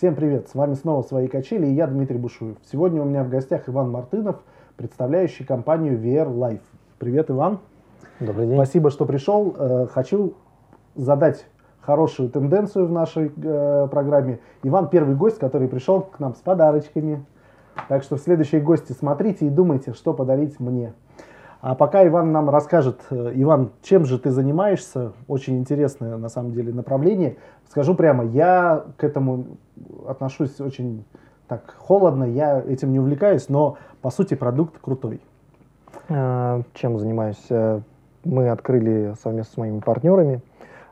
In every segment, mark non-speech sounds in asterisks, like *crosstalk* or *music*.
Всем привет! С вами снова «Свои качели» и я, Дмитрий Бушуев. Сегодня у меня в гостях Иван Мартынов, представляющий компанию VR Life. Привет, Иван! Добрый день! Спасибо, что пришел. Э, хочу задать хорошую тенденцию в нашей э, программе. Иван первый гость, который пришел к нам с подарочками. Так что в следующие гости смотрите и думайте, что подарить мне. А пока Иван нам расскажет, э, Иван, чем же ты занимаешься, очень интересное на самом деле направление. Скажу прямо, я к этому отношусь очень так холодно, я этим не увлекаюсь, но по сути продукт крутой. А, чем занимаюсь? Э, мы открыли совместно с моими партнерами,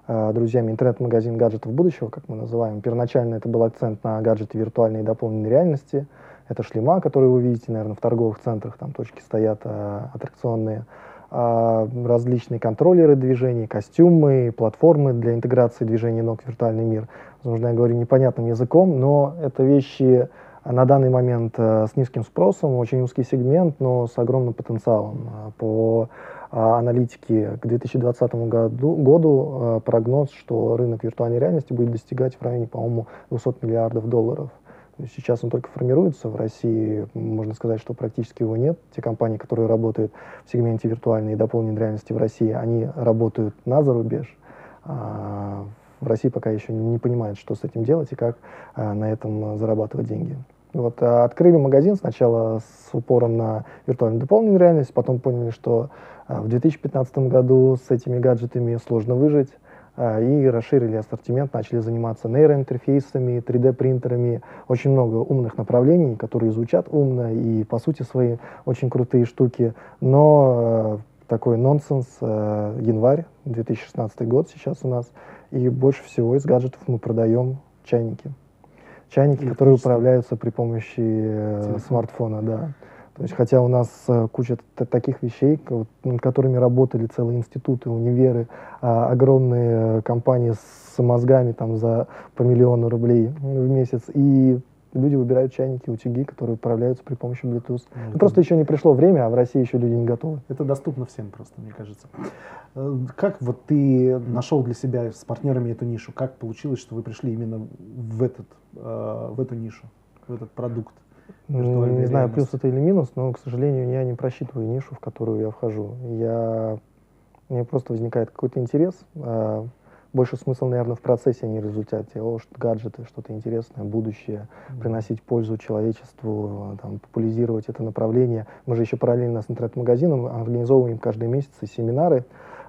э, друзьями, интернет-магазин гаджетов будущего, как мы называем. Первоначально это был акцент на гаджеты виртуальной и дополненной реальности – это шлема, которые вы видите, наверное, в торговых центрах, там точки стоят а, аттракционные, а, различные контроллеры движений, костюмы, платформы для интеграции движений ног в виртуальный мир. Возможно, я говорю непонятным языком, но это вещи на данный момент а, с низким спросом, очень узкий сегмент, но с огромным потенциалом. По аналитике к 2020 году, году прогноз, что рынок виртуальной реальности будет достигать в районе, по-моему, 200 миллиардов долларов. Сейчас он только формируется. В России можно сказать, что практически его нет. Те компании, которые работают в сегменте виртуальной и дополненной реальности в России, они работают на зарубеж. А в России пока еще не понимают, что с этим делать и как а, на этом зарабатывать деньги. Вот, а открыли магазин сначала с упором на виртуальную дополненную реальность, потом поняли, что а, в 2015 году с этими гаджетами сложно выжить. А, и расширили ассортимент, начали заниматься нейроинтерфейсами, 3D-принтерами, очень много умных направлений, которые звучат умно и по сути свои очень крутые штуки, но э, такой нонсенс, э, январь 2016 год сейчас у нас, и больше всего из гаджетов мы продаем чайники. Чайники, которые управляются при помощи э, смартфона, да. То есть, хотя у нас э, куча таких вещей, над которыми работали целые институты, универы, а, огромные компании с мозгами там за по миллиону рублей в месяц, и люди выбирают чайники, утюги, которые управляются при помощи Bluetooth. Ну, это... Просто еще не пришло время, а в России еще люди не готовы. Это доступно всем просто, мне кажется. Э, как вот ты нашел для себя с партнерами эту нишу? Как получилось, что вы пришли именно в, этот, э, в эту нишу, в этот продукт? Не знаю, плюс это или минус, но, к сожалению, я не просчитываю нишу, в которую я вхожу. Я... Мне просто возникает какой-то интерес. А больше смысл, наверное, в процессе, а не в результате. О, что гаджеты, что-то интересное, будущее, mm-hmm. приносить пользу человечеству, там, популяризировать это направление. Мы же еще параллельно с интернет-магазином организовываем каждый месяц семинары,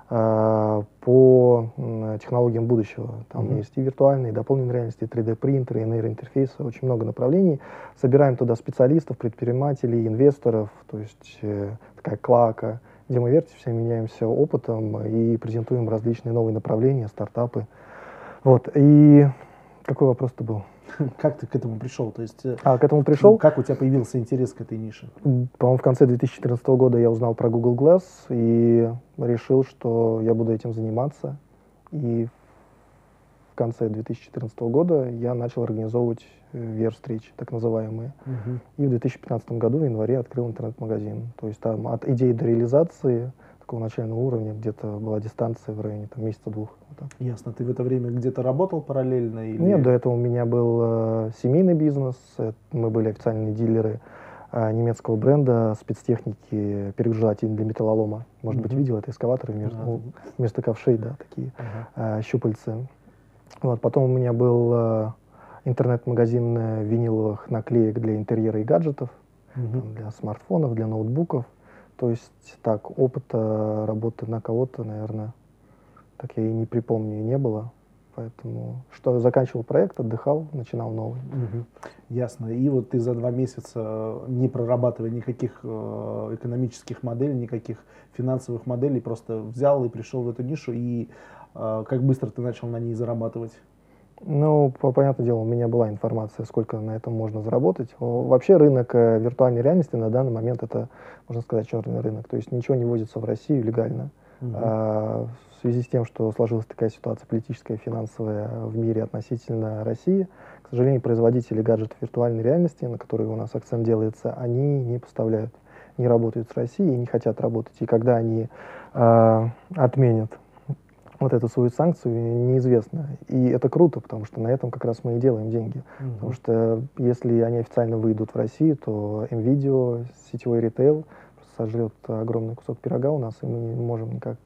по технологиям будущего. Там mm-hmm. есть и виртуальные, и дополненные реальности, и 3D-принтеры, и нейроинтерфейсы, очень много направлений. Собираем туда специалистов, предпринимателей, инвесторов, то есть э, такая клака, где мы вертимся, меняемся опытом и презентуем различные новые направления, стартапы. Вот. И какой вопрос-то был? *laughs* Как ты к этому пришел? То есть, э, а, к этому пришел? Как у тебя появился интерес к этой нише? По-моему, в конце 2014 года я узнал про Google Glass и решил, что я буду этим заниматься. И в конце 2014 года я начал организовывать VR-встречи, так называемые. Угу. И в 2015 году, в январе, открыл интернет-магазин. То есть там от идеи до реализации такого начального уровня где-то была дистанция в районе там, месяца-двух. Вот Ясно. Ты в это время где-то работал параллельно? Или... Нет, до этого у меня был э, семейный бизнес. Мы были официальные дилеры э, немецкого бренда спецтехники перегружателей для металлолома. Может mm-hmm. быть, видел это эскаваторы вместо, uh-huh. вместо ковшей, да, такие uh-huh. э, щупальцы. Вот. Потом у меня был э, интернет-магазин э, виниловых наклеек для интерьера и гаджетов, uh-huh. там, для смартфонов, для ноутбуков. То есть так, опыта работы на кого-то, наверное, так я и не припомню, и не было. Поэтому что заканчивал проект, отдыхал, начинал новый. Угу. Ясно. И вот ты за два месяца, не прорабатывая никаких э, экономических моделей, никаких финансовых моделей, просто взял и пришел в эту нишу. И э, как быстро ты начал на ней зарабатывать? Ну, по, понятное дело, у меня была информация, сколько на этом можно заработать. Вообще рынок э, виртуальной реальности на данный момент это, можно сказать, черный рынок. То есть ничего не возится в Россию легально. Угу. А, в связи с тем, что сложилась такая ситуация политическая и финансовая в мире относительно России, к сожалению, производители гаджетов виртуальной реальности, на которые у нас акцент делается, они не поставляют, не работают с Россией и не хотят работать. И когда они а, отменят вот эту свою санкцию неизвестно. И это круто, потому что на этом как раз мы и делаем деньги. Угу. Потому что если они официально выйдут в Россию, то MVideo, сетевой ритейл сожрет огромный кусок пирога у нас, и мы не можем никак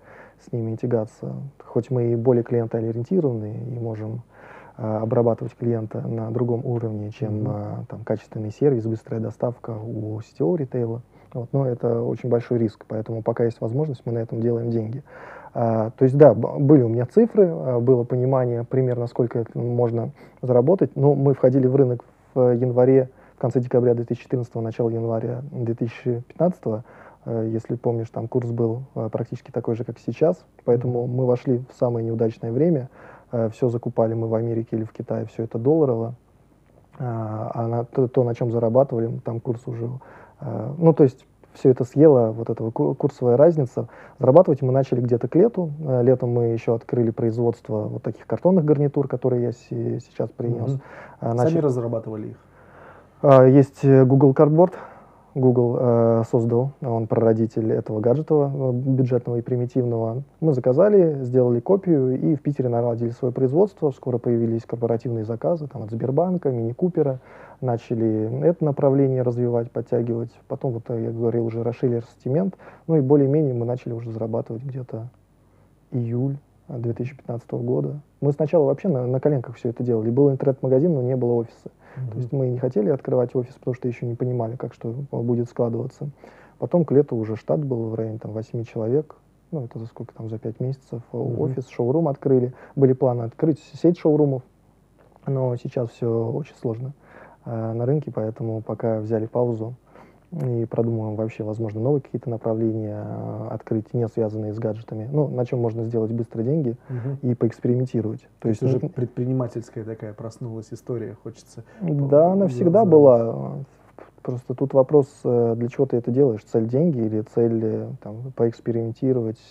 с ними тягаться. Хоть мы и более клиентоориентированы и можем а, обрабатывать клиента на другом уровне, чем mm-hmm. а, там, качественный сервис, быстрая доставка у сетевого ритейла. Вот, но это очень большой риск, поэтому пока есть возможность, мы на этом делаем деньги. А, то есть, да, были у меня цифры, а, было понимание примерно, сколько можно заработать, но мы входили в рынок в январе, в конце декабря 2014, начало января 2015, а, если помнишь, там курс был а, практически такой же, как сейчас, поэтому мы вошли в самое неудачное время, все закупали мы в Америке или в Китае, все это долларово, а, а на, то, то, на чем зарабатывали, там курс уже, ну, то есть все это съело, вот эта курсовая разница. Зарабатывать мы начали где-то к лету. Э, летом мы еще открыли производство вот таких картонных гарнитур, которые я сейчас принес. Угу. Начали... Сами разрабатывали их? А, есть э, Google Cardboard, Google э, создал, он прародитель этого гаджета э, бюджетного и примитивного. Мы заказали, сделали копию и в Питере наладили свое производство. Скоро появились корпоративные заказы там, от Сбербанка, Мини Купера. Начали это направление развивать, подтягивать. Потом, вот я говорил, уже расширили ассортимент. Ну и более-менее мы начали уже зарабатывать где-то июль 2015 года. Мы сначала вообще на, на коленках все это делали. Был интернет-магазин, но не было офиса. Mm-hmm. То есть мы не хотели открывать офис, потому что еще не понимали, как что будет складываться. Потом к лету уже штат был в районе там, 8 человек. Ну, это за сколько там, за 5 месяцев. Mm-hmm. Офис, шоурум открыли. Были планы открыть сеть шоурумов. Но сейчас все очень сложно э, на рынке, поэтому пока взяли паузу и продумываем вообще, возможно, новые какие-то направления э, открыть, не связанные с гаджетами. Ну, на чем можно сделать быстро деньги угу. и поэкспериментировать. То, То есть уже ну, предпринимательская такая проснулась история, хочется. Да, она всегда была. Просто тут вопрос, э, для чего ты это делаешь? Цель деньги или цель э, там, поэкспериментировать,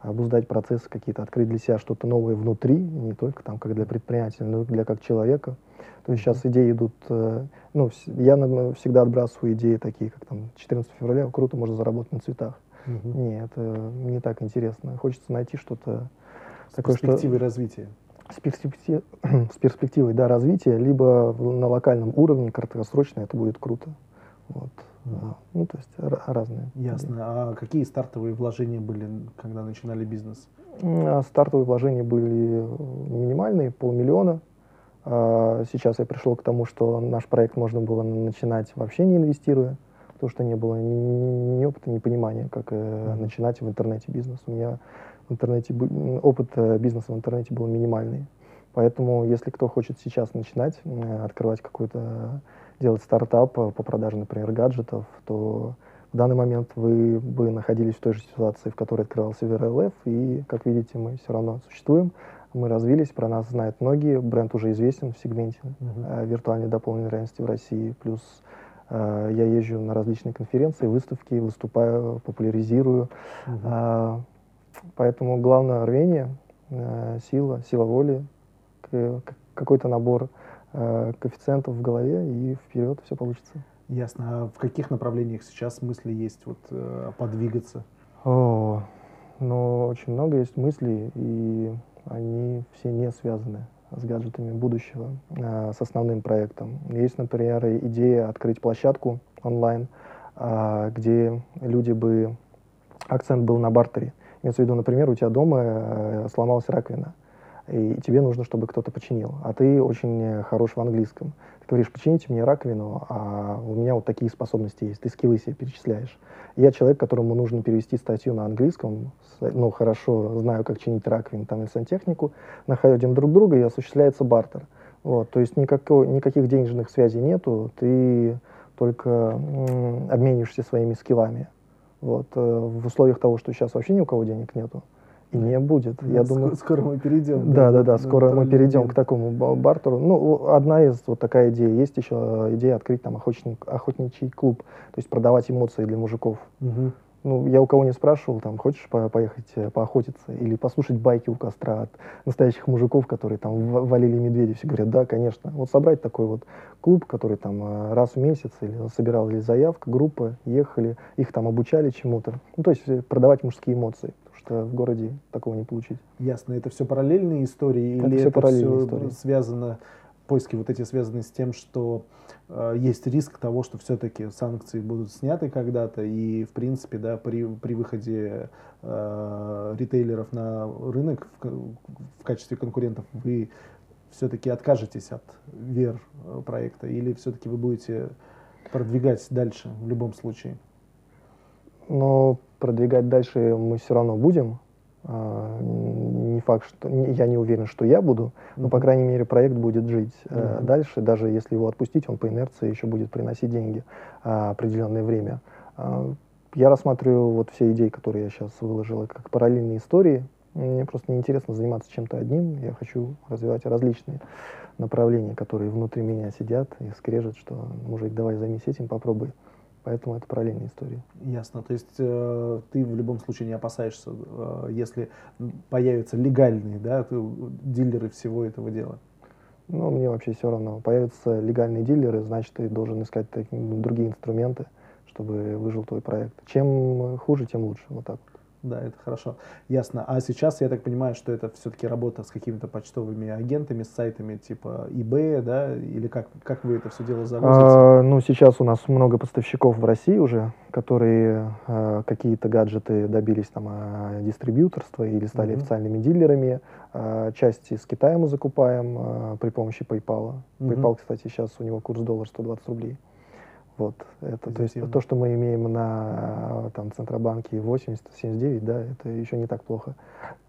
обуздать процессы какие-то, открыть для себя что-то новое внутри, не только там как для предпринимателя, но и для как человека. То есть сейчас идеи идут, э, ну, я всегда отбрасываю идеи такие, как там 14 февраля, круто, можно заработать на цветах. Угу. Нет, это не так интересно. Хочется найти что-то такое, что... развития. С, перспектив... *clears throat* с перспективой, да, развития, либо на локальном уровне краткосрочно это будет круто. Вот. Mm. Ну, то есть разные. Ясно. А какие стартовые вложения были, когда начинали бизнес? А стартовые вложения были минимальные, полмиллиона. А сейчас я пришел к тому, что наш проект можно было начинать вообще не инвестируя, потому что не было ни, ни опыта, ни понимания, как mm. начинать в интернете бизнес. У меня в интернете, опыт э, бизнеса в интернете был минимальный. Поэтому, если кто хочет сейчас начинать, э, открывать какой-то делать стартап по продаже, например, гаджетов, то в данный момент вы бы находились в той же ситуации, в которой открывался VRLF, и, как видите, мы все равно существуем, мы развились, про нас знают многие, бренд уже известен в сегменте uh-huh. э, виртуальной дополненной реальности в России, плюс э, я езжу на различные конференции, выставки, выступаю, популяризирую, uh-huh. Поэтому главное рвение, э, сила, сила воли, какой-то набор э, коэффициентов в голове, и вперед все получится. Ясно. А в каких направлениях сейчас мысли есть вот, э, подвигаться? О, ну, очень много есть мыслей, и они все не связаны с гаджетами будущего, э, с основным проектом. Есть, например, идея открыть площадку онлайн, э, где люди бы... Акцент был на бартере. Имеется в виду, например, у тебя дома э, сломалась раковина и тебе нужно, чтобы кто-то починил, а ты очень хорош в английском. Ты говоришь, почините мне раковину, а у меня вот такие способности есть, ты скиллы себе перечисляешь. Я человек, которому нужно перевести статью на английском, ну, хорошо знаю, как чинить раковину там, или сантехнику, находим друг друга, и осуществляется бартер. Вот, то есть никакого, никаких денежных связей нету, ты только обмениваешься своими скиллами. Вот, э, в условиях того, что сейчас вообще ни у кого денег нету, и не будет. Я скоро, думаю, скоро мы перейдем. Да, да, да, скоро мы перейдем к такому бартеру. Ну, одна из вот такая идея. Есть еще идея открыть там охотник, охотничий клуб, то есть продавать эмоции для мужиков. Угу. Ну, я у кого не спрашивал, там, хочешь по поехать э, поохотиться или послушать байки у костра от настоящих мужиков, которые там валили медведей. Все говорят, да, конечно. Вот собрать такой вот клуб, который там э, раз в месяц или собирали заявка, группа, ехали, их там обучали чему-то. Ну, то есть э, продавать мужские эмоции. потому что в городе такого не получить. Ясно. Это все параллельные истории Это или всё это все истории. связано, поиски вот эти связаны с тем, что э, есть риск того, что все-таки санкции будут сняты когда-то, и в принципе, да, при, при выходе э, ритейлеров на рынок в, в качестве конкурентов вы все-таки откажетесь от вер э, проекта, или все-таки вы будете продвигать дальше в любом случае? Но продвигать дальше мы все равно будем. А, Не факт, что я не уверен, что я буду, но по крайней мере проект будет жить Мгм. дальше, даже если его отпустить, он по инерции еще будет приносить деньги а, определенное время. А, Я рассматриваю вот все идеи, которые я сейчас выложил, как параллельные истории. Мне просто неинтересно заниматься чем-то одним. Я хочу развивать различные направления, которые внутри меня сидят и скрежет, что мужик, давай займись этим, попробуй. Поэтому это параллельные истории. Ясно. То есть э, ты в любом случае не опасаешься, э, если появятся легальные да, дилеры всего этого дела. Ну, мне вообще все равно. Появятся легальные дилеры, значит, ты должен искать такие, другие инструменты, чтобы выжил твой проект. Чем хуже, тем лучше. Вот так. вот. Да, это хорошо. Ясно. А сейчас я так понимаю, что это все-таки работа с какими-то почтовыми агентами, с сайтами типа eBay, да, или как, как вы это все дело завозите? А, ну, сейчас у нас много поставщиков в России уже, которые а, какие-то гаджеты добились там а, дистрибьюторства или стали Мгм. официальными дилерами. А, часть из Китая мы закупаем а, при помощи PayPal. Мгм. PayPal, кстати, сейчас у него курс доллара 120 рублей. Вот, это, то есть то, что мы имеем на там, Центробанке 80-79, да, это еще не так плохо,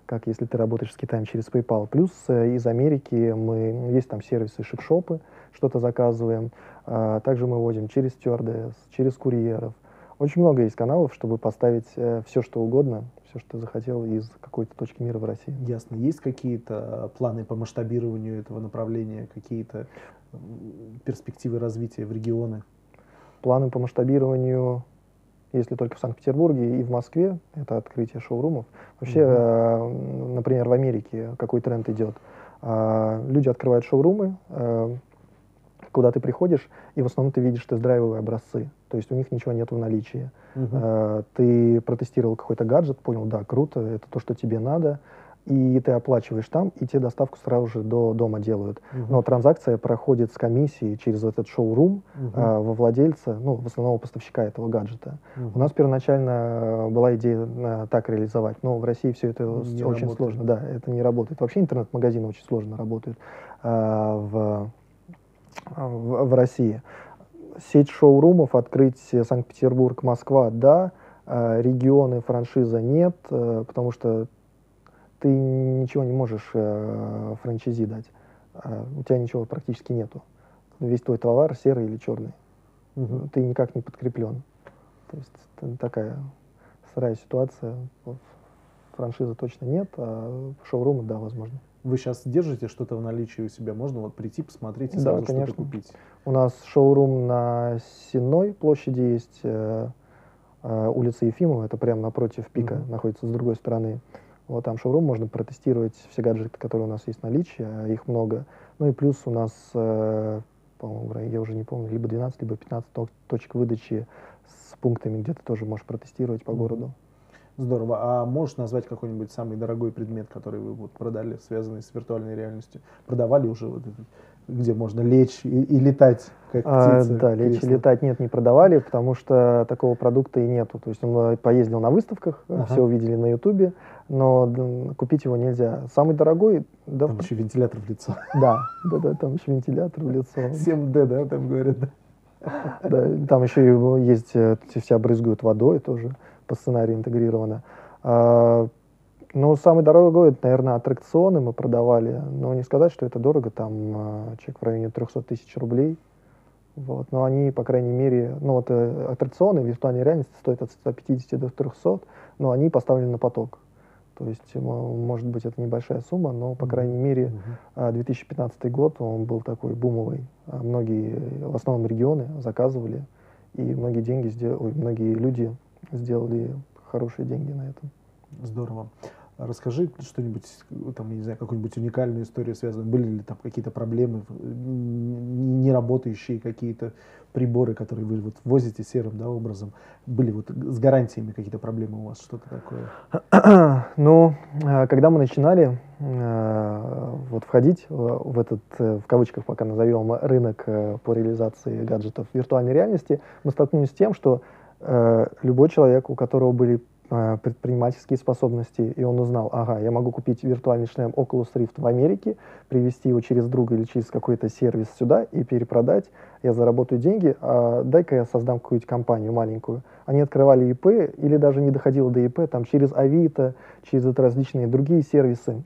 как если ты работаешь с Китаем через PayPal. Плюс э, из Америки мы, есть там сервисы шип-шопы, что-то заказываем. А, также мы возим через стюардесс, через курьеров. Очень много есть каналов, чтобы поставить все, что угодно, все, что ты захотел из какой-то точки мира в России. Ясно. Есть какие-то планы по масштабированию этого направления, какие-то перспективы развития в регионы? Планы по масштабированию, если только в Санкт-Петербурге и в Москве, это открытие шоурумов. Вообще, Мгм. э, например, в Америке какой тренд идет? А, люди открывают шоурумы, э, куда ты приходишь, и в основном ты видишь тест-драйвовые образцы. То есть у них ничего нет в наличии. Мгм. Э, ты протестировал какой-то гаджет, понял, да, круто, это то, что тебе надо, и ты оплачиваешь там, и тебе доставку сразу же до дома делают. Мгм. Но транзакция проходит с комиссией через этот шоурум Мгм. э, во владельца, ну, в основном поставщика этого гаджета. Мгм. У нас первоначально э, была идея э, так реализовать, но в России все это Не очень работает. сложно, да, это не работает. Вообще интернет-магазины очень сложно работают э, в, в, в России. Сеть шоурумов открыть Санкт-Петербург, Москва, да, э, регионы, франшиза нет, э, потому что ты ничего не можешь э, франчизи дать. Э, у тебя ничего практически нету. Весь твой товар серый или черный Мгм. ты никак не подкреплен. То есть такая сырая ситуация. Вот Франшизы точно нет, а шоурумы, да, возможно. Вы сейчас держите что-то в наличии у себя? Можно вот прийти, посмотреть и Да, сразу что-то конечно. купить? У нас шоурум на Сенной площади есть, э, э, улица Ефимова, это прямо напротив пика, Мгм. находится с другой стороны. Вот там шоурум, можно протестировать все гаджеты, которые у нас есть в наличии, а их много. Ну и плюс у нас, э, по-моему, я уже не помню, либо 12, либо 15 то- точек выдачи с пунктами, где ты тоже можешь протестировать по городу. Здорово. А можешь назвать какой-нибудь самый дорогой предмет, который вы вот продали, связанный с виртуальной реальностью? Продавали уже вот этот, где можно лечь и, и летать, как А, птица? да, лечь и летать нет, не продавали, потому что такого продукта и нету. То есть он э, поездил на выставках, э, Ага. все увидели на Ютубе, но купить его нельзя. Самый дорогой, да, Там в- еще вентилятор в лицо. *laughs* да, да, да, там еще вентилятор в лицо. 7D, да, там говорят. да? *laughs* Да, там еще и есть, э, все брызгают водой тоже, по сценарию интегрировано. Ну, самый дорогой, это, наверное, аттракционы мы продавали, но не сказать, что это дорого, там а, чек в районе 300 тысяч рублей. Вот, но они, по крайней мере, ну вот э, аттракционы виртуальной реальности стоят от 150 до 300, но они поставлены на поток. То есть, может быть, это небольшая сумма, но, по крайней мере, Мгм. а 2015 год, он был такой бумовый. А Многие, в основном регионы, заказывали, и многие деньги сделали, многие люди сделали хорошие деньги на этом. Здорово. Расскажи что-нибудь, там, не знаю, какую-нибудь уникальную историю связанную. Были ли там какие-то проблемы, не работающие какие-то приборы, которые вы вот возите серым да, образом? Были вот с гарантиями какие-то проблемы у вас, что-то такое? *clears throat* Ну, э, когда мы начинали э, вот входить в этот, э, в кавычках пока назовем, рынок по реализации гаджетов виртуальной реальности, мы столкнулись с тем, что любой человек, у которого были Э, предпринимательские способности, и он узнал, ага, я могу купить виртуальный шлем Oculus Rift в Америке, привезти его через друга или через какой-то сервис сюда и перепродать, я заработаю деньги, а дай-ка я создам какую-нибудь компанию маленькую. Они открывали ИП или даже не доходило до ИП, там через Авито, через различные другие сервисы.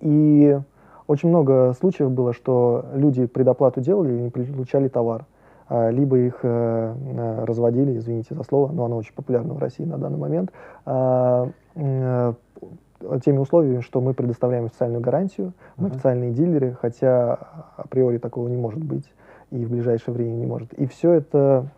И очень много случаев было, что люди предоплату делали и не получали товар. А, либо их э, э, разводили, извините за слово, но оно очень популярно в России на данный момент, а, э, теми условиями, что мы предоставляем официальную гарантию, мы uh-huh. официальные дилеры, хотя априори такого не может быть и в ближайшее время не может. И все это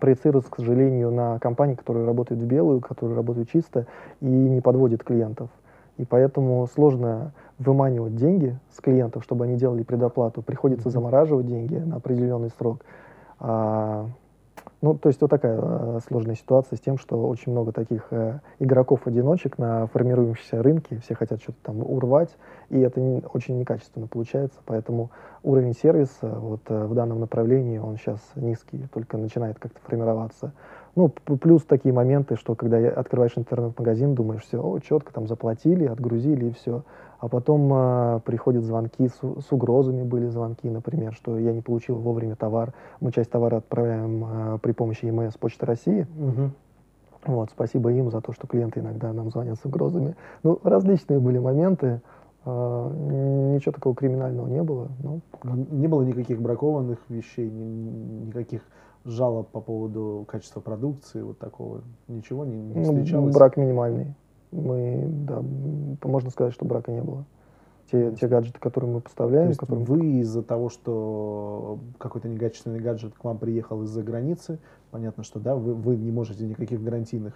проецируется, к сожалению, на компании, которые работают в белую, которые работают чисто и не подводят клиентов. И поэтому сложно выманивать деньги с клиентов, чтобы они делали предоплату. Приходится замораживать деньги на определенный срок. А, ну, то есть вот такая э, сложная ситуация с тем, что очень много таких э, игроков-одиночек на формирующемся рынке, все хотят что-то там урвать, и это не, очень некачественно получается, поэтому уровень сервиса вот э, в данном направлении, он сейчас низкий, только начинает как-то формироваться. Ну, плюс такие моменты, что когда открываешь интернет-магазин, думаешь, все, о, четко там заплатили, отгрузили и все а потом э, приходят звонки, с, с угрозами были звонки, например, что я не получил вовремя товар. Мы часть товара отправляем э, при помощи ЕМС Почты России. Угу. Вот, спасибо им за то, что клиенты иногда нам звонят с угрозами. Ну, различные были моменты. Э, ничего такого криминального не было. Но... Не было никаких бракованных вещей, ни, никаких жалоб по поводу качества продукции, вот такого, ничего не, не ну, встречалось? Ну, брак минимальный мы, да, можно сказать, что брака не было. Те, те гаджеты, которые мы поставляем. То есть которым... Вы из-за того, что какой-то некачественный гаджет к вам приехал из-за границы, понятно, что да, вы, вы не можете никаких гарантийных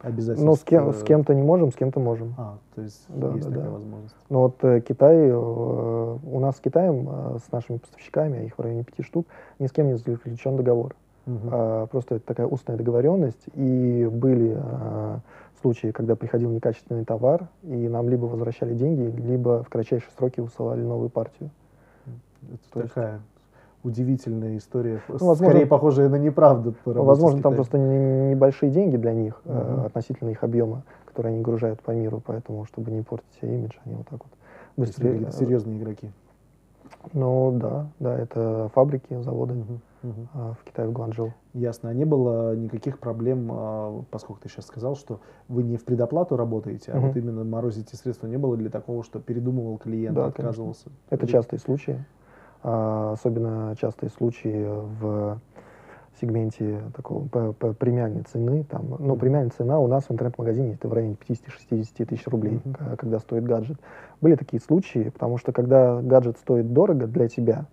обязательств. Ну, с, кем, с кем-то не можем, с кем-то можем. А, то есть да, есть да, такая да. возможность. Ну вот э, Китай, э, у нас с Китаем, э, с нашими поставщиками, их в районе пяти штук, ни с кем не заключен договор. Угу. А, просто это такая устная договоренность, и были а, случаи, когда приходил некачественный товар, и нам либо возвращали деньги, либо в кратчайшие сроки высылали новую партию. Это То такая есть... удивительная история, ну, возможно, скорее похожая на неправду. Возможно, там просто не, небольшие деньги для них угу. э, относительно их объема, которые они гружают по миру, поэтому, чтобы не портить себе имидж, они вот так вот быстрее. Какие-то серьезные игроки. Ну да, да, это фабрики, заводы. Угу. Uh-huh. В Китае, в Гуанчжоу. Ясно. А не было никаких проблем, а, поскольку ты сейчас сказал, что вы не в предоплату работаете, а uh-huh. вот именно морозите средства, не было для такого, что передумывал клиент, да, отказывался? Конечно. Это частые случаи. А, особенно частые случаи в сегменте такого по, по премиальной цены. Там, ну, премиальная цена у нас в интернет-магазине это в районе 50-60 тысяч рублей, uh-huh. когда стоит гаджет. Были такие случаи, потому что когда гаджет стоит дорого для тебя,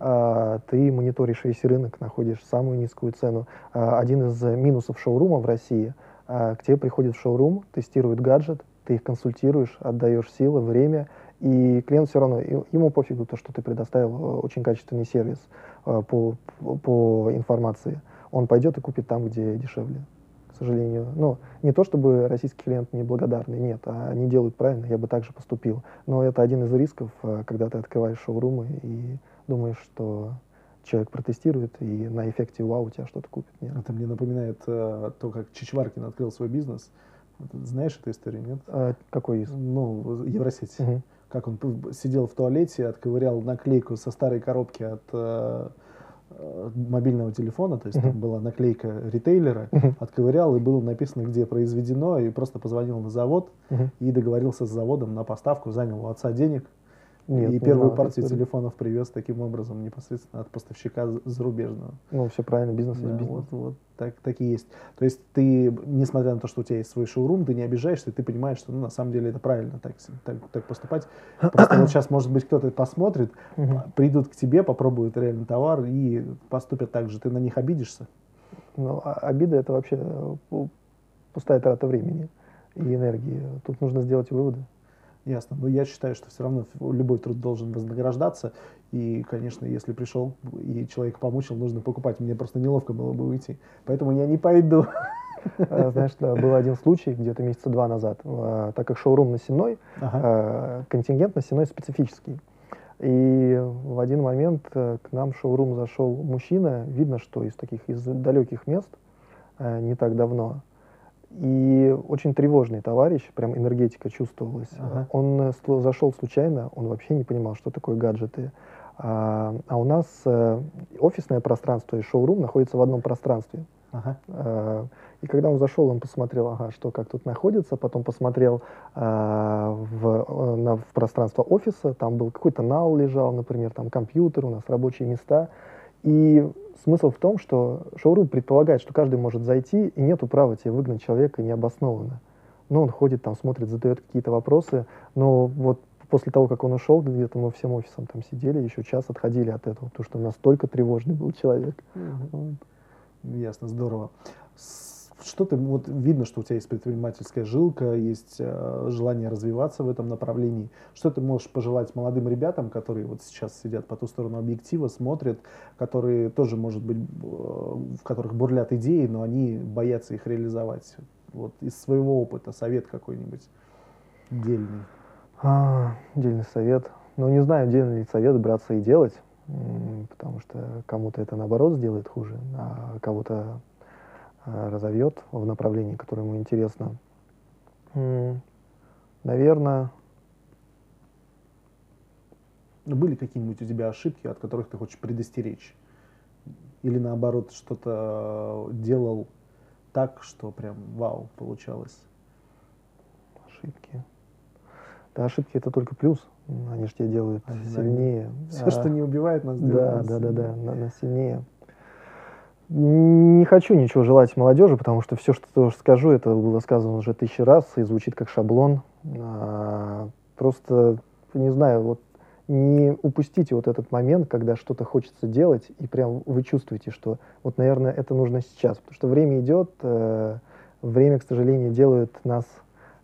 А, ты мониторишь весь рынок, находишь самую низкую цену. А, один из минусов шоурума в России, а, к тебе приходит в шоурум, тестирует гаджет, ты их консультируешь, отдаешь силы, время, и клиент все равно, ему пофигу то, что ты предоставил э, очень качественный сервис э, по, по информации. Он пойдет и купит там, где дешевле к сожалению. Ну, не то чтобы российский клиент неблагодарный, нет, они делают правильно, я бы также поступил. Но это один из рисков, э, когда ты открываешь шоурумы и думаешь, что человек протестирует и на эффекте вау у тебя что-то купит. Нет. Это мне напоминает э, то, как Чичваркин открыл свой бизнес. Знаешь эту историю, нет? А, какой из? Ну, Евросеть. Угу. Как он сидел в туалете, отковырял наклейку со старой коробки от э, э мобильного телефона, то есть uh-huh. там была наклейка ритейлера, uh-huh. отковырял и было написано, где произведено, и просто позвонил на завод uh-huh. и договорился с заводом на поставку, занял у отца денег, нет, и первую знаю, партию телефонов привез таким образом непосредственно от поставщика зарубежного. Ну, все правильно, бизнес да, есть бизнес. Вот, вот так, так и есть. То есть ты, несмотря на то, что у тебя есть свой шоурум, ты не обижаешься, ты понимаешь, что ну, на самом деле это правильно так, так, так поступать. *clears throat* Просто вот сейчас, может быть, кто-то посмотрит, придут к тебе, попробуют реально товар и поступят так же. Ты на них обидишься? Ну, а обида это вообще пустая трата времени. и энергии. Тут нужно сделать выводы. Ясно. Но я считаю, что все равно любой труд должен вознаграждаться. И, конечно, если пришел и человек помучил, нужно покупать. Мне просто неловко было бы уйти. Поэтому я не пойду. А, знаешь, был один случай где-то месяца два назад. А, так как шоурум на Сенной, ага. А, контингент на Сенной специфический. И в один момент э, к нам в шоурум зашел мужчина, видно, что из таких из далеких мест, э, не так давно. И очень тревожный товарищ, прям энергетика чувствовалась. Ага. Он э, зашел случайно, он вообще не понимал, что такое гаджеты. А, а у нас офисное пространство и шоурум находятся в одном пространстве. Ага. А, и когда он зашел, он посмотрел, ага, что как тут находится, потом посмотрел а, в, на, в пространство офиса, там был какой-то нал лежал, например, там компьютер, у нас рабочие места. И смысл в том, что шоурум предполагает, что каждый может зайти, и нету права тебе выгнать человека необоснованно. Ну, он ходит там, смотрит, задает какие-то вопросы, но вот после того, как он ушел, где-то мы всем офисом там сидели, еще час отходили от этого, потому что настолько тревожный был человек. Вот. Ясно, здорово. Что ты, вот видно, что у тебя есть предпринимательская жилка, есть э, желание развиваться в этом направлении. Что ты можешь пожелать молодым ребятам, которые вот сейчас сидят по ту сторону объектива, смотрят, которые тоже, может быть, э, в которых бурлят идеи, но они боятся их реализовать? Вот из своего опыта совет какой-нибудь дельный. А, дельный совет. Ну, не знаю, дельный совет браться и делать потому что кому-то это наоборот сделает хуже, а кого-то разовьет в направлении, которое ему интересно. Наверное... Были какие-нибудь у тебя ошибки, от которых ты хочешь предостеречь? Или наоборот, что-то делал так, что прям вау получалось? Ошибки. Да, ошибки это только плюс. Они же тебя делают Они, сильнее. Все, а, что не убивает нас, делает да, нас да, да, да, нас сильнее. Не хочу ничего желать молодежи, потому что все, что скажу, это было сказано уже тысячи раз и звучит как шаблон. А, просто, не знаю, вот не упустите вот этот момент, когда что-то хочется делать, и прям вы чувствуете, что вот, наверное, это нужно сейчас, потому что время идет, э, время, к сожалению, делает нас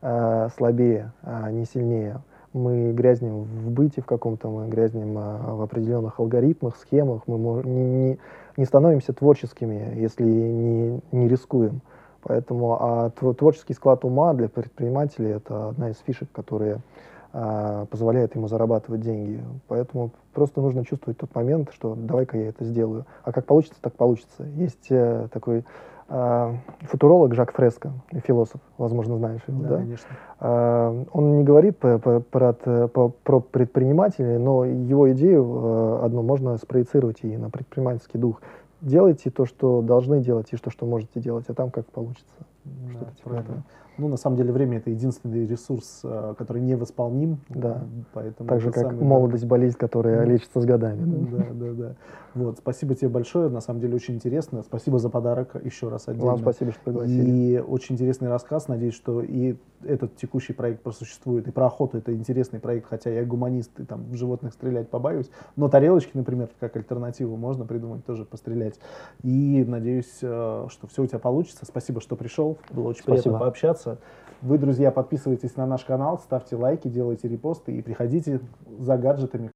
э, слабее, а не сильнее мы грязнем в быте в каком-то, мы грязнем а, в определенных алгоритмах, схемах, мы не, не, не становимся творческими, если не, не рискуем. Поэтому а творческий склад ума для предпринимателей это одна из фишек, которые а, позволяет ему зарабатывать деньги. Поэтому просто нужно чувствовать тот момент, что давай-ка я это сделаю. А как получится, так получится. Есть э, такой футуролог Жак Фреско, философ, возможно, знаешь его, да? да? конечно. Э, он не говорит про, по, про предпринимателей, но его идею э, одну можно спроецировать и на предпринимательский дух. Делайте то, что должны делать, и то, что можете делать, а там как получится. Да, Что-то типа этого. Ну, на самом деле, время это единственный ресурс, э, который невосполним. Да. Поэтому так же, как самый, молодость, да. болезнь, которая да. лечится с годами. Да? да, да, да. Вот, спасибо тебе большое. На самом деле, очень интересно. Спасибо за подарок еще раз отдельно. Вам спасибо, что пригласили. И очень интересный рассказ. Надеюсь, что и этот текущий проект просуществует. И про охоту это интересный проект, хотя я гуманист, и там в животных стрелять побаюсь. Но тарелочки, например, как альтернативу можно придумать, тоже пострелять. И надеюсь, э, что все у тебя получится. Спасибо, что пришел. Было очень спасибо. приятно пообщаться нравится. Вы, друзья, подписывайтесь на наш канал, ставьте лайки, делайте репосты и приходите за гаджетами.